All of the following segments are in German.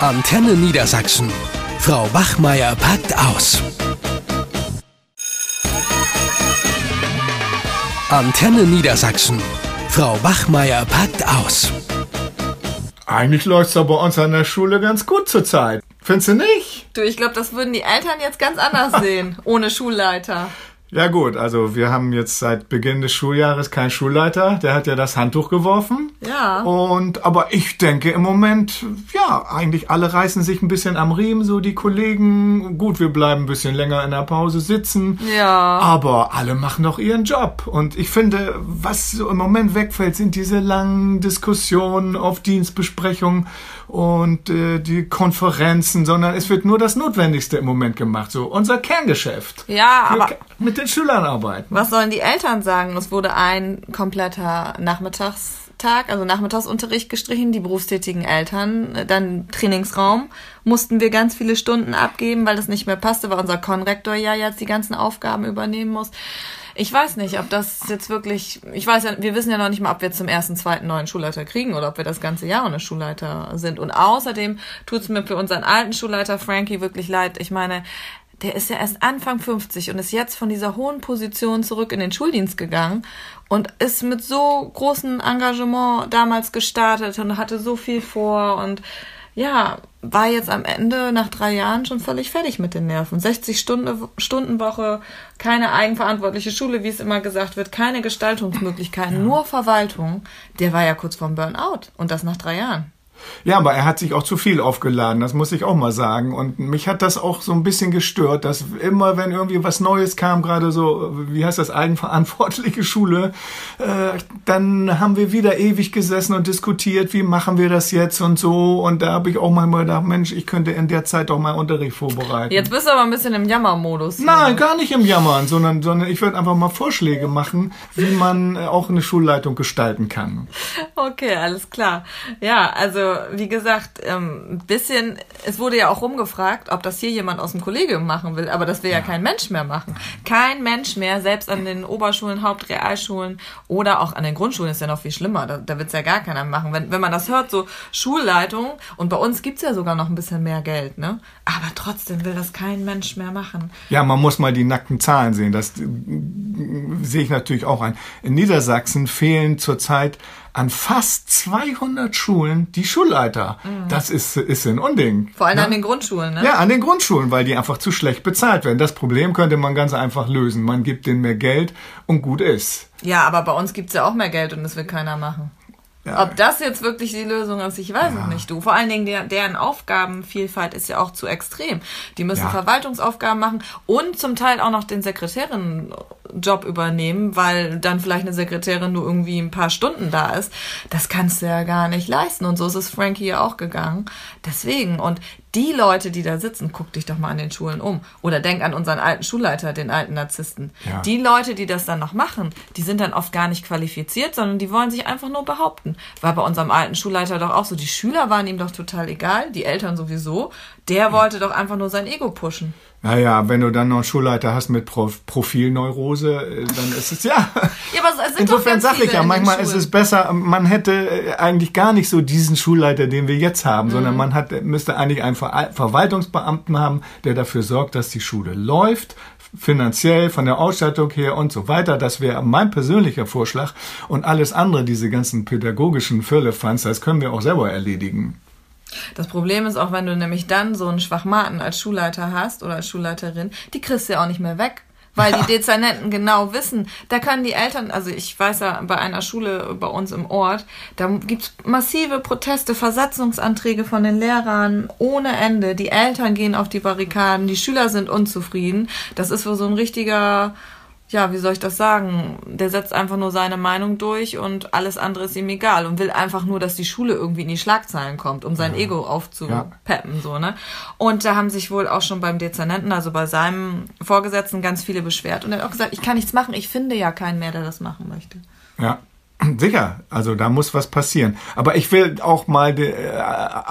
Antenne Niedersachsen. Frau Wachmeier packt aus. Antenne Niedersachsen. Frau Wachmeier packt aus. Eigentlich läuft's doch bei uns an der Schule ganz gut zurzeit. Findest du nicht? Du, ich glaube, das würden die Eltern jetzt ganz anders sehen, ohne Schulleiter. Ja gut, also wir haben jetzt seit Beginn des Schuljahres keinen Schulleiter, der hat ja das Handtuch geworfen. Ja. Und aber ich denke im Moment, ja, eigentlich alle reißen sich ein bisschen am Riemen, so die Kollegen. Gut, wir bleiben ein bisschen länger in der Pause sitzen. Ja. Aber alle machen doch ihren Job. Und ich finde, was so im Moment wegfällt, sind diese langen Diskussionen auf Dienstbesprechungen und äh, die Konferenzen, sondern es wird nur das Notwendigste im Moment gemacht. So unser Kerngeschäft. Ja, Wir aber mit den Schülern arbeiten. was sollen die Eltern sagen? Es wurde ein kompletter Nachmittagstag, also Nachmittagsunterricht gestrichen. Die berufstätigen Eltern, äh, dann Trainingsraum, mussten wir ganz viele Stunden abgeben, weil das nicht mehr passte, weil unser Konrektor ja jetzt die ganzen Aufgaben übernehmen muss. Ich weiß nicht, ob das jetzt wirklich, ich weiß ja, wir wissen ja noch nicht mal, ob wir zum ersten, zweiten neuen Schulleiter kriegen oder ob wir das ganze Jahr ohne Schulleiter sind. Und außerdem tut's mir für unseren alten Schulleiter Frankie wirklich leid. Ich meine, der ist ja erst Anfang 50 und ist jetzt von dieser hohen Position zurück in den Schuldienst gegangen und ist mit so großem Engagement damals gestartet und hatte so viel vor und ja, war jetzt am Ende nach drei Jahren schon völlig fertig mit den Nerven. 60 Stunde, Stunden Woche, keine eigenverantwortliche Schule, wie es immer gesagt wird, keine Gestaltungsmöglichkeiten, nur Verwaltung. Der war ja kurz vorm Burnout und das nach drei Jahren. Ja, aber er hat sich auch zu viel aufgeladen, das muss ich auch mal sagen. Und mich hat das auch so ein bisschen gestört, dass immer, wenn irgendwie was Neues kam, gerade so, wie heißt das, eigenverantwortliche Schule, äh, dann haben wir wieder ewig gesessen und diskutiert, wie machen wir das jetzt und so. Und da habe ich auch manchmal gedacht, Mensch, ich könnte in der Zeit doch mal Unterricht vorbereiten. Jetzt bist du aber ein bisschen im Jammermodus. Nein, gar nicht im Jammern, sondern, sondern ich würde einfach mal Vorschläge machen, wie man auch eine Schulleitung gestalten kann. Okay, alles klar. Ja, also wie gesagt, ähm, ein bisschen, es wurde ja auch rumgefragt, ob das hier jemand aus dem Kollegium machen will, aber das will ja, kein Mensch mehr machen. Kein Mensch mehr, selbst an den Oberschulen, Hauptrealschulen oder auch an den Grundschulen ist ja noch viel schlimmer. Da, da wird's ja gar keiner machen. Wenn, wenn man das hört, so Schulleitung, und bei uns gibt's ja sogar noch ein bisschen mehr Geld, ne? Aber trotzdem will das kein Mensch mehr machen. Ja, man muss mal die nackten Zahlen sehen. Das äh, sehe ich natürlich auch ein. In Niedersachsen fehlen zurzeit an fast 200 Schulen die Schulleiter. Das ist, ist ein Unding. Vor allem ne? an den Grundschulen, ne? Ja, an den Grundschulen, weil die einfach zu schlecht bezahlt werden. Das Problem könnte man ganz einfach lösen. Man gibt denen mehr Geld und gut ist. Ja, aber bei uns gibt's ja auch mehr Geld und das will keiner machen. Ja. Ob das jetzt wirklich die Lösung ist, ich weiß es nicht, du. Vor allen Dingen, der, deren Aufgabenvielfalt ist ja auch zu extrem. Die müssen Ja. Verwaltungsaufgaben machen und zum Teil auch noch den Sekretärinnenjob übernehmen, weil dann vielleicht eine Sekretärin nur irgendwie ein paar Stunden da ist. Das kannst du ja gar nicht leisten. Und so ist es Frankie ja auch gegangen. Deswegen. Und die Leute, die da sitzen, guck dich doch mal an den Schulen um. Oder denk an unseren alten Schulleiter, den alten Narzissten. Ja. Die Leute, die das dann noch machen, die sind dann oft gar nicht qualifiziert, sondern die wollen sich einfach nur behaupten. War bei unserem alten Schulleiter doch auch so. Die Schüler waren ihm doch total egal, die Eltern sowieso. Der wollte doch einfach nur sein Ego pushen. Naja, wenn du dann noch einen Schulleiter hast mit Pro Profilneurose, äh, dann ist es ja. Ja, aber es sind Insofern doch ganz sage ich ja, manchmal ist es besser, man hätte äh, eigentlich gar nicht so diesen Schulleiter, den wir jetzt haben, sondern Mhm. man hat, müsste eigentlich einen Ver Verwaltungsbeamten haben, der dafür sorgt, dass die Schule läuft, finanziell, von der Ausstattung her und so weiter. Das wäre mein persönlicher Vorschlag. Und alles andere, diese ganzen pädagogischen Firlefanz, das können wir auch selber erledigen. Das Problem ist auch, wenn du nämlich dann so einen Schwachmaten als Schulleiter hast oder als Schulleiterin, die kriegst du ja auch nicht mehr weg. Weil die Dezernenten genau wissen, da können die Eltern, also ich weiß ja bei einer Schule bei uns im Ort, da gibt's massive Proteste, Versatzungsanträge von den Lehrern ohne Ende. Die Eltern gehen auf die Barrikaden, die Schüler sind unzufrieden. Das ist wohl so ein richtiger, ja, wie soll ich das sagen? Der setzt einfach nur seine Meinung durch und alles andere ist ihm egal und will einfach nur, dass die Schule irgendwie in die Schlagzeilen kommt, um sein Ego aufzupeppen, so, ne? Und da haben sich wohl auch schon beim Dezernenten, also bei seinem Vorgesetzten, ganz viele beschwert und er hat auch gesagt, ich kann nichts machen, ich finde ja keinen mehr, der das machen möchte. Ja, sicher. Also da muss was passieren. Aber ich will auch mal de, äh,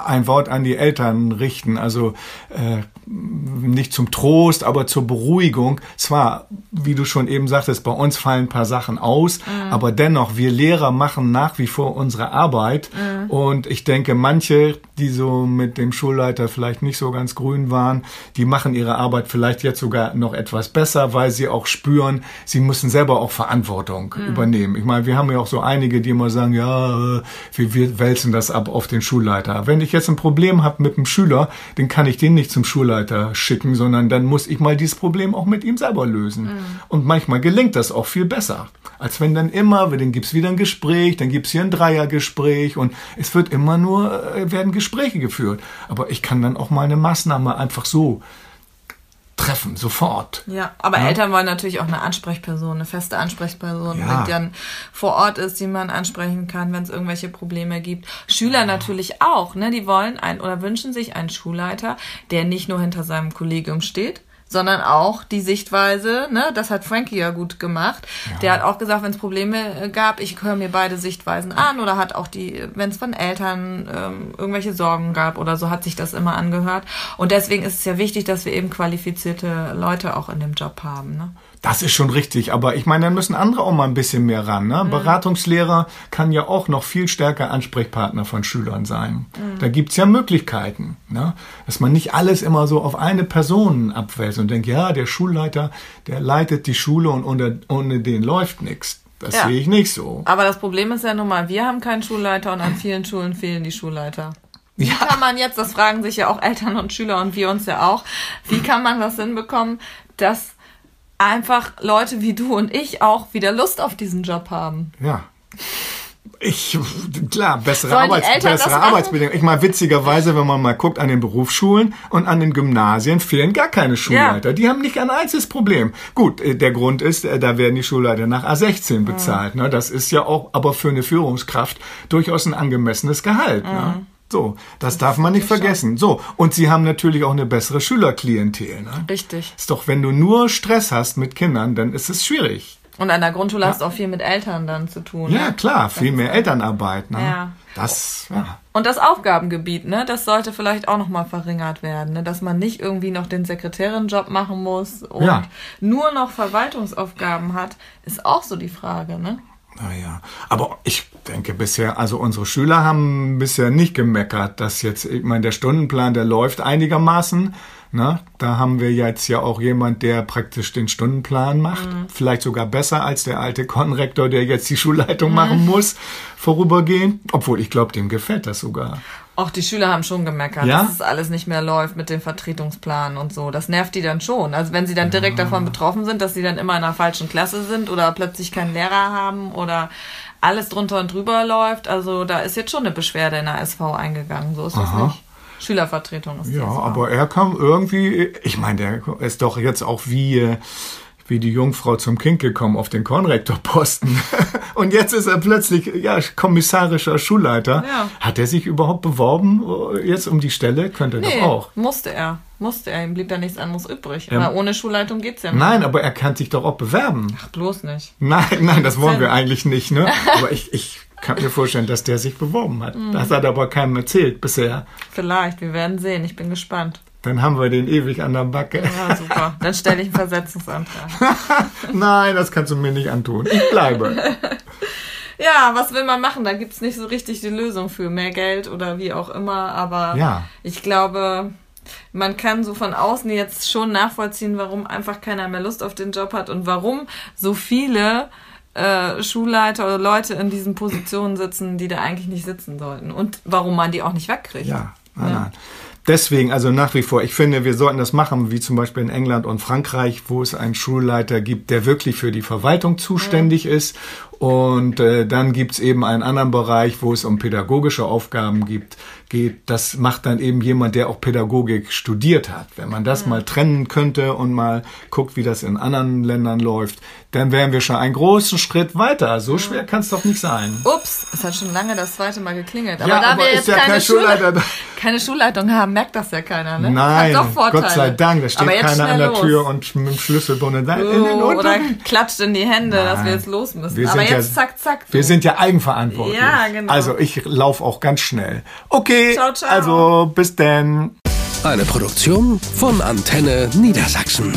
ein Wort an die Eltern richten. Also äh, nicht zum Trost, aber zur Beruhigung. Zwar, wie du schon eben sagtest, bei uns fallen ein paar Sachen aus, mhm. aber dennoch, wir Lehrer machen nach wie vor unsere Arbeit. Mhm. Und ich denke, manche, die so mit dem Schulleiter vielleicht nicht so ganz grün waren, die machen ihre Arbeit vielleicht jetzt sogar noch etwas besser, weil sie auch spüren, sie müssen selber auch Verantwortung mhm. übernehmen. Ich meine, wir haben ja auch so einige, die immer sagen, ja, wir, wir wälzen das ab auf den Schulleiter. Wenn ich jetzt ein Problem habe mit einem Schüler, dann kann ich den nicht zum Schulleiter schicken, sondern dann muss ich mal dieses Problem auch mit ihm selber lösen. Mhm. Und manchmal gelingt das auch viel besser, als wenn dann immer, dann gibt's wieder ein Gespräch, dann gibt's hier ein Dreiergespräch und es wird immer nur, äh, werden Gespräche geführt. Aber ich kann dann auch mal eine Maßnahme einfach so treffen, sofort. Ja, aber ja? Eltern wollen natürlich auch eine Ansprechperson, eine feste Ansprechperson, ja. die dann vor Ort ist, die man ansprechen kann, wenn es irgendwelche Probleme gibt. Schüler ja. natürlich auch, ne? Die wollen ein oder wünschen sich einen Schulleiter, der nicht nur hinter seinem Kollegium steht, sondern auch die Sichtweise, ne, das hat Frankie ja gut gemacht. Ja. Der hat auch gesagt, wenn es Probleme äh, gab, ich höre mir beide Sichtweisen an oder hat auch die, wenn es von Eltern ähm, irgendwelche Sorgen gab oder so, hat sich das immer angehört. Und deswegen ist es ja wichtig, dass wir eben qualifizierte Leute auch in dem Job haben. Ne? Das ist schon richtig, aber ich meine, dann müssen andere auch mal ein bisschen mehr ran. Ne? Mhm. Beratungslehrer kann ja auch noch viel stärker Ansprechpartner von Schülern sein. Mhm. Da gibt's ja Möglichkeiten, ne? dass man nicht alles immer so auf eine Person abwälzt und denkt, ja, der Schulleiter, der leitet die Schule und ohne, ohne den läuft nichts. Das ja. sehe ich nicht so. Aber das Problem ist ja nun mal, wir haben keinen Schulleiter und an vielen Schulen fehlen die Schulleiter. Wie ja. kann man jetzt, das fragen sich ja auch Eltern und Schüler und wir uns ja auch, wie kann man das hinbekommen, dass einfach Leute wie du und ich auch wieder Lust auf diesen Job haben. Ja. Ich, klar, bessere, Arbeits, bessere Arbeitsbedingungen. Ich meine, witzigerweise, wenn man mal guckt an den Berufsschulen und an den Gymnasien, fehlen gar keine Schulleiter. Ja. Die haben nicht ein einziges Problem. Gut, äh, der Grund ist, äh, da werden die Schulleiter nach A16 bezahlt. Mhm. Ne? Das ist ja auch aber für eine Führungskraft durchaus ein angemessenes Gehalt. Mhm. Ne? So, das darf man nicht vergessen. So, und sie haben natürlich auch eine bessere Schülerklientel. Ne? Richtig. Ist doch, wenn du nur Stress hast mit Kindern, dann ist es schwierig. Und an der Grundschule ja. hast du auch viel mit Eltern dann zu tun. Ja, ne? klar, viel mehr Elternarbeit. Ne? Ja. Das, ja. Und das Aufgabengebiet, ne, das sollte vielleicht auch nochmal verringert werden, ne, dass man nicht irgendwie noch den Sekretärenjob machen muss und ja. nur noch Verwaltungsaufgaben hat, ist auch so die Frage, ne? Naja, aber ich denke bisher, also unsere Schüler haben bisher nicht gemeckert, dass jetzt, ich meine, der Stundenplan, der läuft einigermaßen. Ne? Da haben wir jetzt ja auch jemand, der praktisch den Stundenplan macht. Mhm. Vielleicht sogar besser als der alte Konrektor, der jetzt die Schulleitung mhm. machen muss, vorübergehend. Obwohl, ich glaube, dem gefällt das sogar. Auch die Schüler haben schon gemeckert, ja? dass es alles nicht mehr läuft mit dem Vertretungsplan und so. Das nervt die dann schon. Also wenn sie dann direkt ja. davon betroffen sind, dass sie dann immer in einer falschen Klasse sind oder plötzlich keinen Lehrer haben oder alles drunter und drüber läuft. Also da ist jetzt schon eine Beschwerde in der SV eingegangen. So ist Aha. das nicht. Schülervertretung ist Ja, aber er kam irgendwie, ich meine, der ist doch jetzt auch wie äh, wie die Jungfrau zum Kind gekommen auf den Kornrektorposten. Und jetzt ist er plötzlich ja, kommissarischer Schulleiter. Ja. Hat er sich überhaupt beworben äh, jetzt um die Stelle? Könnte nee, doch auch. Musste er. Musste er. Ihm blieb da nichts anderes übrig. Aber ohne Schulleitung geht's ja nicht. Nein, aber er kann sich doch auch bewerben. Ach, bloß nicht. Nein, nein, das wollen wir eigentlich nicht, ne? Aber ich, ich kann mir vorstellen, dass der sich beworben hat. Mhm. Das hat aber keinem erzählt bisher. Vielleicht, wir werden sehen. Ich bin gespannt. Dann haben wir den ewig an der Backe. Ja, super. Dann stelle ich einen Versetzungsantrag. Nein, das kannst du mir nicht antun. Ich bleibe. ja, was will man machen? Da gibt es nicht so richtig die Lösung für mehr Geld oder wie auch immer. Aber ja. ich glaube, man kann so von außen jetzt schon nachvollziehen, warum einfach keiner mehr Lust auf den Job hat und warum so viele äh, Schulleiter oder Leute in diesen Positionen sitzen, die da eigentlich nicht sitzen sollten. Und warum man die auch nicht wegkriegt. Ja, nein, ja. nein deswegen, also nach wie vor, ich finde, wir sollten das machen, wie zum Beispiel in England und Frankreich, wo es einen Schulleiter gibt, der wirklich für die Verwaltung zuständig ja. ist. Und äh, dann gibt's eben einen anderen Bereich, wo es um pädagogische Aufgaben gibt, geht. Das macht dann eben jemand, der auch Pädagogik studiert hat. Wenn man das ja. mal trennen könnte und mal guckt, wie das in anderen Ländern läuft, dann wären wir schon einen großen Schritt weiter. So schwer kann es doch nicht sein. Ups, es hat schon lange das zweite Mal geklingelt. Aber ja, da aber wir jetzt ja keine, Schulleiter Schule, keine Schulleitung haben, merkt das ja keiner. Ne? Nein, Gott sei Dank, da steht keiner an der los. Tür und mit dem Schlüsselbund in den oh, Oder klatscht in die Hände, Nein. dass wir jetzt los müssen. Wir aber jetzt ja, zack, zack. So. Wir sind ja eigenverantwortlich. Ja, genau. Also ich laufe auch ganz schnell. Okay, Okay, ciao, ciao. also bis denn. Eine Produktion von Antenne Niedersachsen.